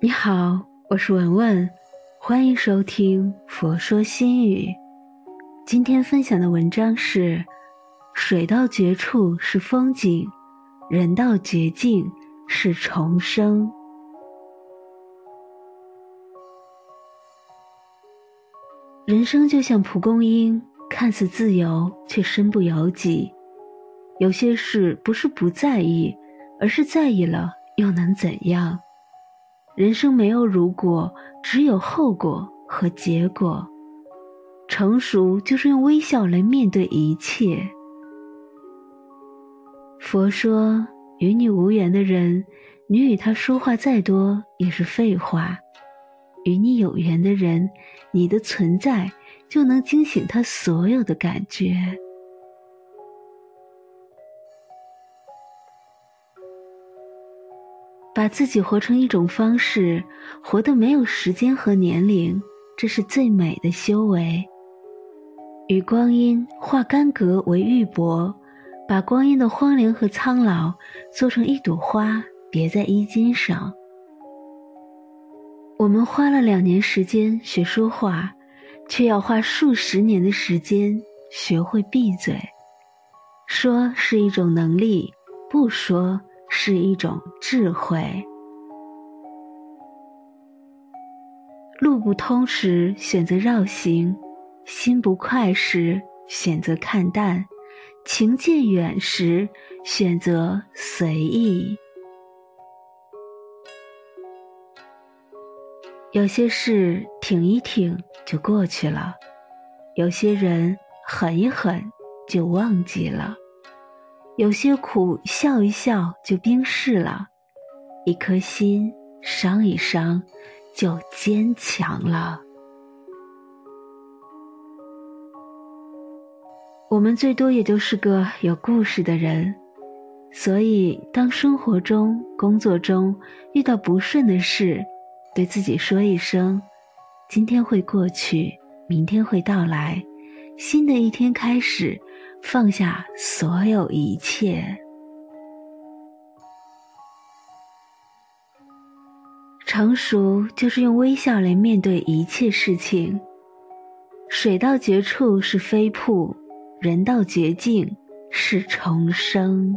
你好，我是文文，欢迎收听《佛说心语》。今天分享的文章是：水到绝处是风景，人到绝境是重生。人生就像蒲公英，看似自由，却身不由己。有些事不是不在意，而是在意了，又能怎样？人生没有如果，只有后果和结果。成熟就是用微笑来面对一切。佛说，与你无缘的人，你与他说话再多也是废话；与你有缘的人，你的存在就能惊醒他所有的感觉。把自己活成一种方式，活得没有时间和年龄，这是最美的修为。与光阴化干戈为玉帛，把光阴的荒凉和苍老做成一朵花，别在衣襟上。我们花了两年时间学说话，却要花数十年的时间学会闭嘴。说是一种能力，不说。是一种智慧。路不通时选择绕行，心不快时选择看淡，情渐远时选择随意。有些事挺一挺就过去了，有些人狠一狠就忘记了。有些苦笑一笑就冰释了，一颗心伤一伤就坚强了。我们最多也就是个有故事的人，所以当生活中、工作中遇到不顺的事，对自己说一声：“今天会过去，明天会到来，新的一天开始。”放下所有一切，成熟就是用微笑来面对一切事情。水到绝处是飞瀑，人到绝境是重生。